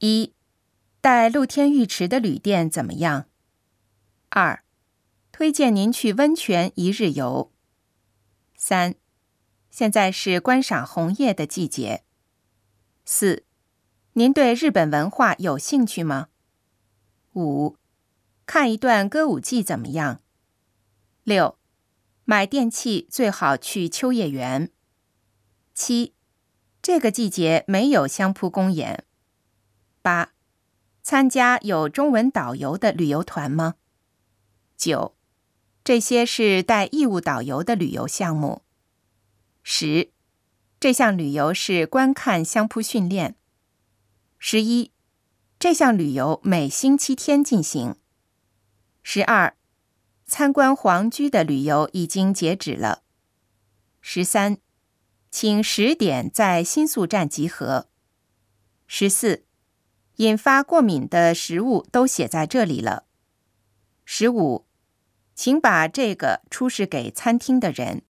一，带露天浴池的旅店怎么样？二，推荐您去温泉一日游。三，现在是观赏红叶的季节。四，您对日本文化有兴趣吗？五，看一段歌舞伎怎么样？六，买电器最好去秋叶原。七，这个季节没有相扑公演。八，参加有中文导游的旅游团吗？九，这些是带义务导游的旅游项目。十，这项旅游是观看相扑训练。十一，这项旅游每星期天进行。十二，参观皇居的旅游已经截止了。十三，请十点在新宿站集合。十四。引发过敏的食物都写在这里了。十五，请把这个出示给餐厅的人。